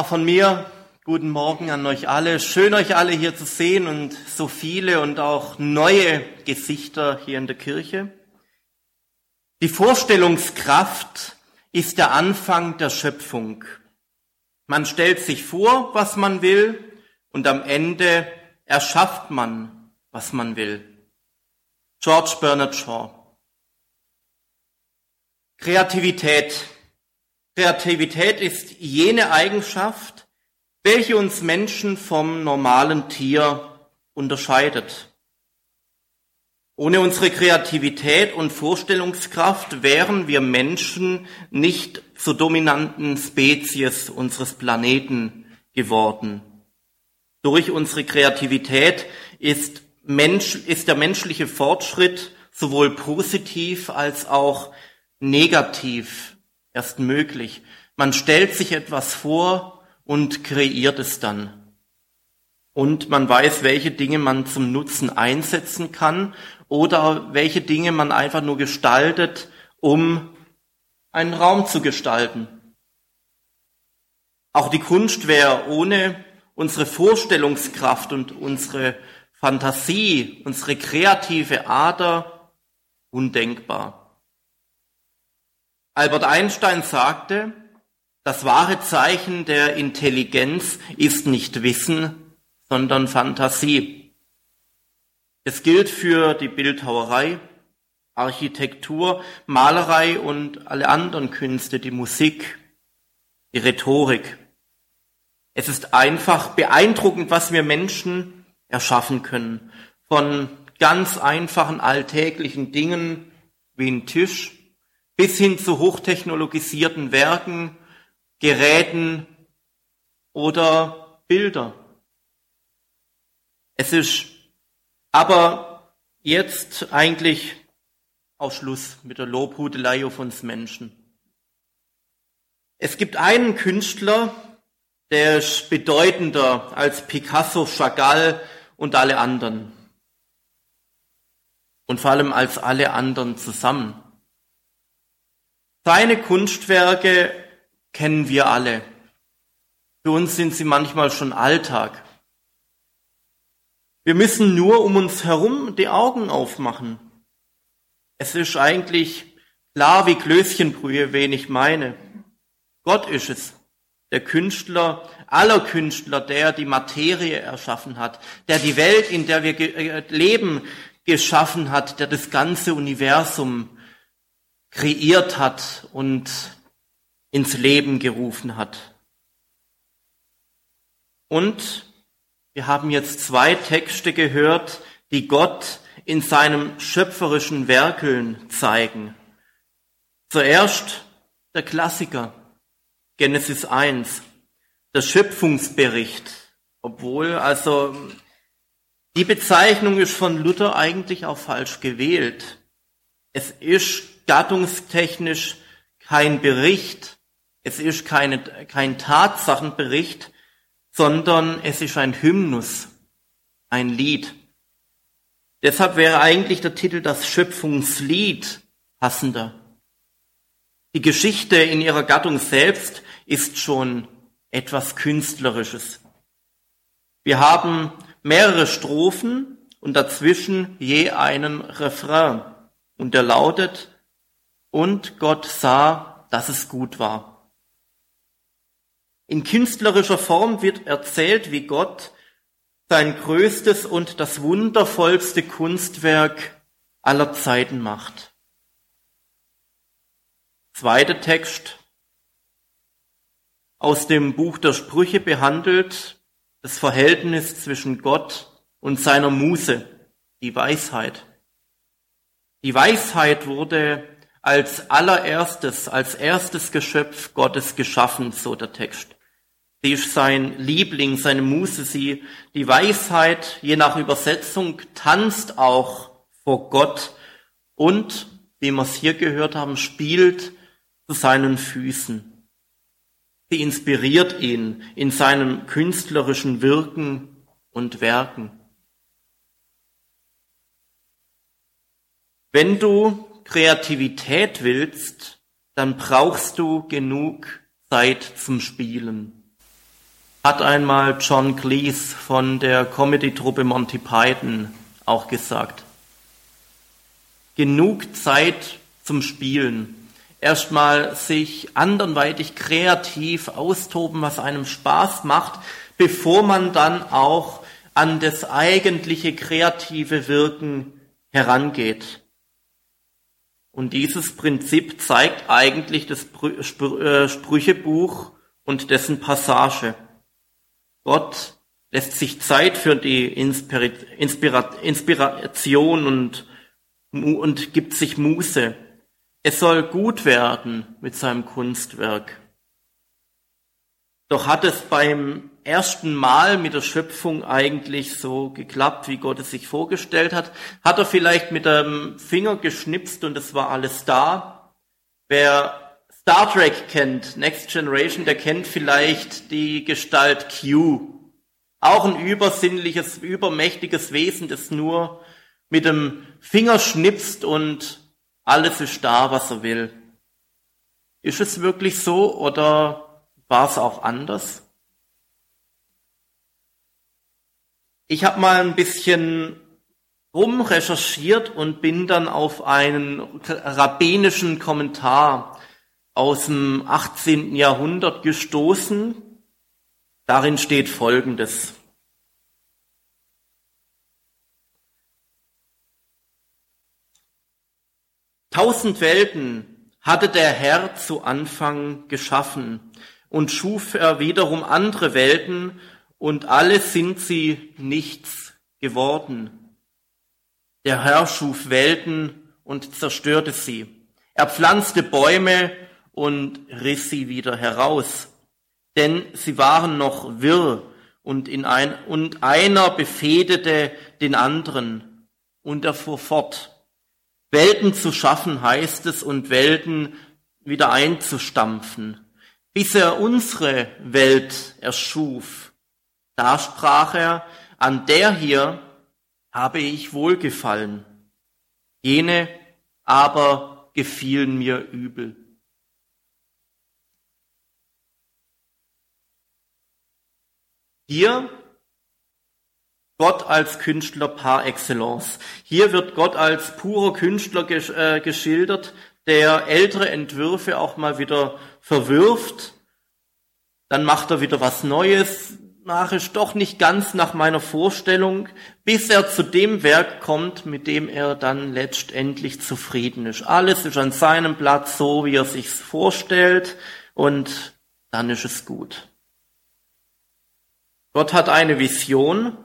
Auch von mir guten Morgen an euch alle. Schön euch alle hier zu sehen und so viele und auch neue Gesichter hier in der Kirche. Die Vorstellungskraft ist der Anfang der Schöpfung. Man stellt sich vor, was man will und am Ende erschafft man, was man will. George Bernard Shaw. Kreativität. Kreativität ist jene Eigenschaft, welche uns Menschen vom normalen Tier unterscheidet. Ohne unsere Kreativität und Vorstellungskraft wären wir Menschen nicht zur dominanten Spezies unseres Planeten geworden. Durch unsere Kreativität ist, Mensch, ist der menschliche Fortschritt sowohl positiv als auch negativ erst möglich. Man stellt sich etwas vor und kreiert es dann. Und man weiß, welche Dinge man zum Nutzen einsetzen kann oder welche Dinge man einfach nur gestaltet, um einen Raum zu gestalten. Auch die Kunst wäre ohne unsere Vorstellungskraft und unsere Fantasie, unsere kreative Ader undenkbar. Albert Einstein sagte, das wahre Zeichen der Intelligenz ist nicht Wissen, sondern Fantasie. Es gilt für die Bildhauerei, Architektur, Malerei und alle anderen Künste, die Musik, die Rhetorik. Es ist einfach beeindruckend, was wir Menschen erschaffen können. Von ganz einfachen alltäglichen Dingen wie ein Tisch bis hin zu hochtechnologisierten Werken, Geräten oder Bilder. Es ist aber jetzt eigentlich auch Schluss mit der Lobhudelei auf uns Menschen. Es gibt einen Künstler, der ist bedeutender als Picasso, Chagall und alle anderen. Und vor allem als alle anderen zusammen. Seine Kunstwerke kennen wir alle. Für uns sind sie manchmal schon Alltag. Wir müssen nur um uns herum die Augen aufmachen. Es ist eigentlich klar wie Klößchenbrühe, wen ich meine. Gott ist es, der Künstler aller Künstler, der die Materie erschaffen hat, der die Welt, in der wir äh, leben, geschaffen hat, der das ganze Universum kreiert hat und ins Leben gerufen hat. Und wir haben jetzt zwei Texte gehört, die Gott in seinem schöpferischen Werkeln zeigen. Zuerst der Klassiker, Genesis 1, der Schöpfungsbericht, obwohl also die Bezeichnung ist von Luther eigentlich auch falsch gewählt. Es ist gattungstechnisch kein Bericht, es ist keine, kein Tatsachenbericht, sondern es ist ein Hymnus, ein Lied. Deshalb wäre eigentlich der Titel das Schöpfungslied passender. Die Geschichte in ihrer Gattung selbst ist schon etwas Künstlerisches. Wir haben mehrere Strophen und dazwischen je einen Refrain. Und der lautet, und Gott sah, dass es gut war. In künstlerischer Form wird erzählt, wie Gott sein größtes und das wundervollste Kunstwerk aller Zeiten macht. Zweiter Text aus dem Buch der Sprüche behandelt das Verhältnis zwischen Gott und seiner Muse, die Weisheit. Die Weisheit wurde als allererstes, als erstes Geschöpf Gottes geschaffen, so der Text. Sie ist sein Liebling, seine Muse, sie, die Weisheit, je nach Übersetzung, tanzt auch vor Gott und, wie wir es hier gehört haben, spielt zu seinen Füßen. Sie inspiriert ihn in seinem künstlerischen Wirken und Werken. Wenn du Kreativität willst, dann brauchst du genug Zeit zum Spielen. hat einmal John Cleese von der Comedy-Truppe Monty Python auch gesagt. Genug Zeit zum Spielen. Erstmal sich anderweitig kreativ austoben, was einem Spaß macht, bevor man dann auch an das eigentliche kreative Wirken herangeht. Und dieses Prinzip zeigt eigentlich das äh, Sprüchebuch und dessen Passage. Gott lässt sich Zeit für die Inspiration und, und gibt sich Muße. Es soll gut werden mit seinem Kunstwerk. Doch hat es beim ersten Mal mit der Schöpfung eigentlich so geklappt, wie Gott es sich vorgestellt hat? Hat er vielleicht mit dem Finger geschnipst und es war alles da? Wer Star Trek kennt, Next Generation, der kennt vielleicht die Gestalt Q. Auch ein übersinnliches, übermächtiges Wesen, das nur mit dem Finger schnipst und alles ist da, was er will. Ist es wirklich so oder war es auch anders? Ich habe mal ein bisschen rumrecherchiert und bin dann auf einen rabbinischen Kommentar aus dem 18. Jahrhundert gestoßen. Darin steht Folgendes. Tausend Welten hatte der Herr zu Anfang geschaffen und schuf er wiederum andere Welten und alle sind sie nichts geworden. Der Herr schuf Welten und zerstörte sie. Er pflanzte Bäume und riss sie wieder heraus, denn sie waren noch wirr und, in ein, und einer befehdete den anderen und er fuhr fort. Welten zu schaffen heißt es und Welten wieder einzustampfen, bis er unsere Welt erschuf. Da sprach er, an der hier habe ich wohlgefallen, jene aber gefielen mir übel. Hier Gott als Künstler par excellence. Hier wird Gott als purer Künstler äh, geschildert, der ältere Entwürfe auch mal wieder verwirft. Dann macht er wieder was Neues, mache ich doch nicht ganz nach meiner Vorstellung, bis er zu dem Werk kommt, mit dem er dann letztendlich zufrieden ist. Alles ist an seinem Platz so, wie er sich's vorstellt, und dann ist es gut. Gott hat eine Vision,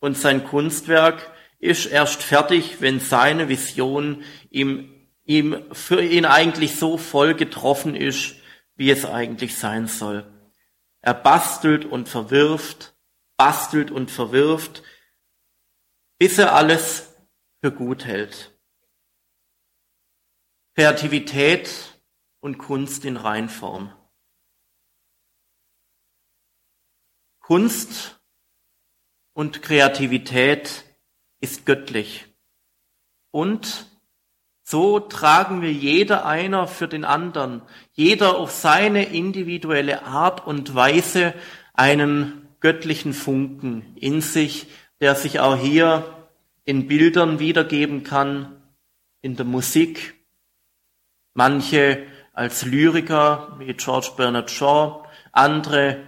und sein Kunstwerk ist erst fertig, wenn seine Vision ihm, ihm für ihn eigentlich so voll getroffen ist, wie es eigentlich sein soll. Er bastelt und verwirft, bastelt und verwirft, bis er alles für gut hält. Kreativität und Kunst in Reinform. Kunst und Kreativität ist göttlich. Und so tragen wir jeder einer für den anderen, jeder auf seine individuelle Art und Weise einen göttlichen Funken in sich, der sich auch hier in Bildern wiedergeben kann, in der Musik. Manche als Lyriker wie George Bernard Shaw, andere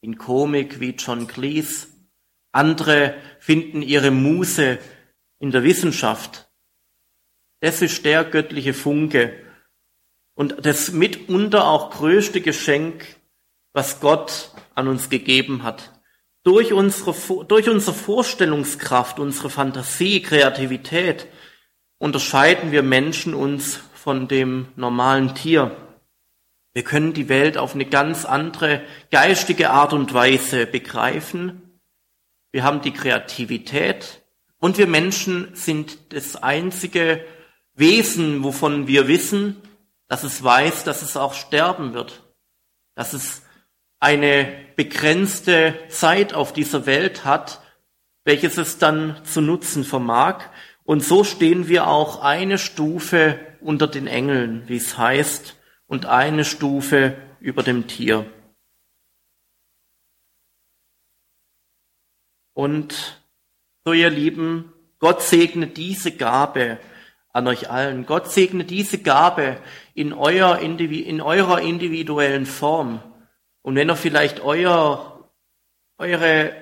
in Komik wie John Cleese. Andere finden ihre Muse in der Wissenschaft. Das ist der göttliche Funke und das mitunter auch größte Geschenk, was Gott an uns gegeben hat. Durch unsere, durch unsere Vorstellungskraft, unsere Fantasie, Kreativität unterscheiden wir Menschen uns von dem normalen Tier. Wir können die Welt auf eine ganz andere geistige Art und Weise begreifen wir haben die Kreativität und wir Menschen sind das einzige Wesen, wovon wir wissen, dass es weiß, dass es auch sterben wird, dass es eine begrenzte Zeit auf dieser Welt hat, welches es dann zu nutzen vermag. Und so stehen wir auch eine Stufe unter den Engeln, wie es heißt, und eine Stufe über dem Tier. Und so ihr Lieben, Gott segne diese Gabe an euch allen. Gott segne diese Gabe in, euer, in eurer individuellen Form. Und wenn er vielleicht euer, eure,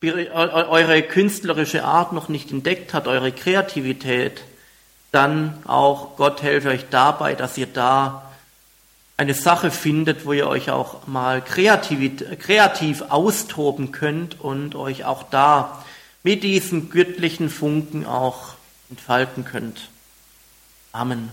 eure künstlerische Art noch nicht entdeckt hat, eure Kreativität, dann auch Gott helfe euch dabei, dass ihr da eine Sache findet, wo ihr euch auch mal kreativ, kreativ austoben könnt und euch auch da mit diesem göttlichen Funken auch entfalten könnt. Amen.